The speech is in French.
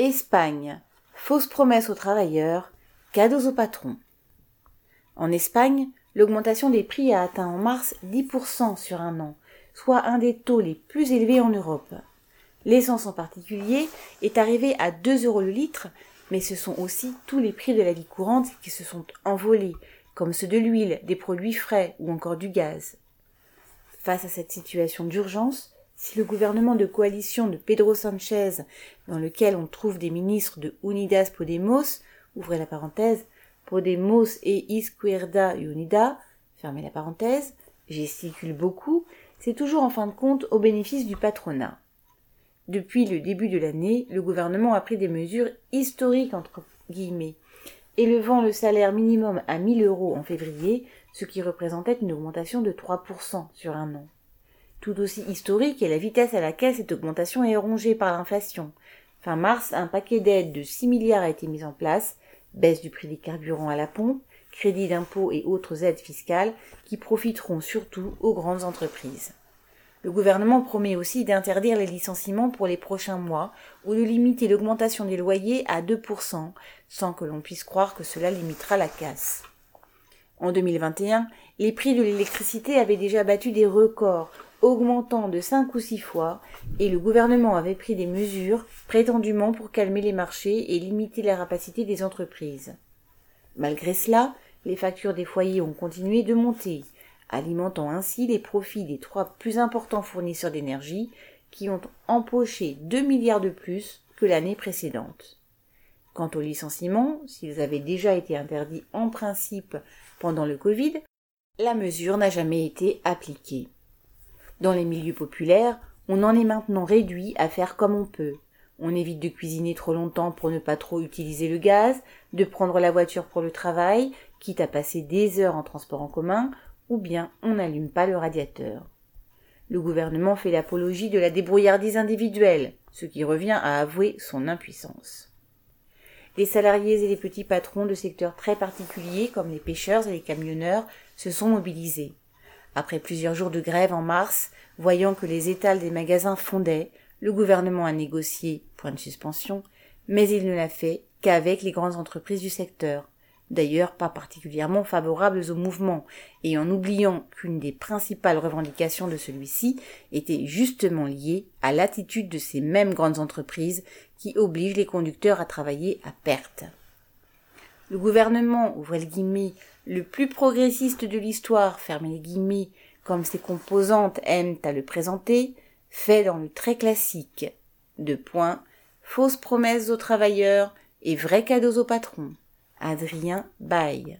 Espagne. Fausse promesse aux travailleurs, cadeaux aux patrons. En Espagne, l'augmentation des prix a atteint en mars 10% sur un an, soit un des taux les plus élevés en Europe. L'essence en particulier est arrivée à 2 euros le litre, mais ce sont aussi tous les prix de la vie courante qui se sont envolés, comme ceux de l'huile, des produits frais ou encore du gaz. Face à cette situation d'urgence, si le gouvernement de coalition de Pedro Sanchez, dans lequel on trouve des ministres de Unidas Podemos, ouvrez la parenthèse, Podemos et Izquierda Unida, fermez la parenthèse, gesticule beaucoup, c'est toujours en fin de compte au bénéfice du patronat. Depuis le début de l'année, le gouvernement a pris des mesures historiques entre guillemets, élevant le salaire minimum à 1000 euros en février, ce qui représentait une augmentation de 3% sur un an. Tout aussi historique est la vitesse à laquelle cette augmentation est rongée par l'inflation. Fin mars, un paquet d'aides de 6 milliards a été mis en place, baisse du prix des carburants à la pompe, crédit d'impôt et autres aides fiscales qui profiteront surtout aux grandes entreprises. Le gouvernement promet aussi d'interdire les licenciements pour les prochains mois ou de limiter l'augmentation des loyers à 2%, sans que l'on puisse croire que cela limitera la casse. En 2021, les prix de l'électricité avaient déjà battu des records, augmentant de cinq ou six fois, et le gouvernement avait pris des mesures prétendument pour calmer les marchés et limiter la rapacité des entreprises. Malgré cela, les factures des foyers ont continué de monter, alimentant ainsi les profits des trois plus importants fournisseurs d'énergie qui ont empoché 2 milliards de plus que l'année précédente. Quant aux licenciements, s'ils avaient déjà été interdits en principe pendant le Covid, la mesure n'a jamais été appliquée. Dans les milieux populaires, on en est maintenant réduit à faire comme on peut. On évite de cuisiner trop longtemps pour ne pas trop utiliser le gaz, de prendre la voiture pour le travail, quitte à passer des heures en transport en commun, ou bien on n'allume pas le radiateur. Le gouvernement fait l'apologie de la débrouillardise individuelle, ce qui revient à avouer son impuissance. Les salariés et les petits patrons de secteurs très particuliers, comme les pêcheurs et les camionneurs, se sont mobilisés. Après plusieurs jours de grève en mars, voyant que les étals des magasins fondaient, le gouvernement a négocié, point de suspension, mais il ne l'a fait qu'avec les grandes entreprises du secteur, d'ailleurs pas particulièrement favorables au mouvement, et en oubliant qu'une des principales revendications de celui-ci était justement liée à l'attitude de ces mêmes grandes entreprises qui obligent les conducteurs à travailler à perte. Le gouvernement, ouvrez le guillemets, le plus progressiste de l'histoire, fermez les guillemets, comme ses composantes aiment à le présenter, fait dans le très classique. De points, fausses promesses aux travailleurs et vrais cadeaux aux patrons. Adrien Baye.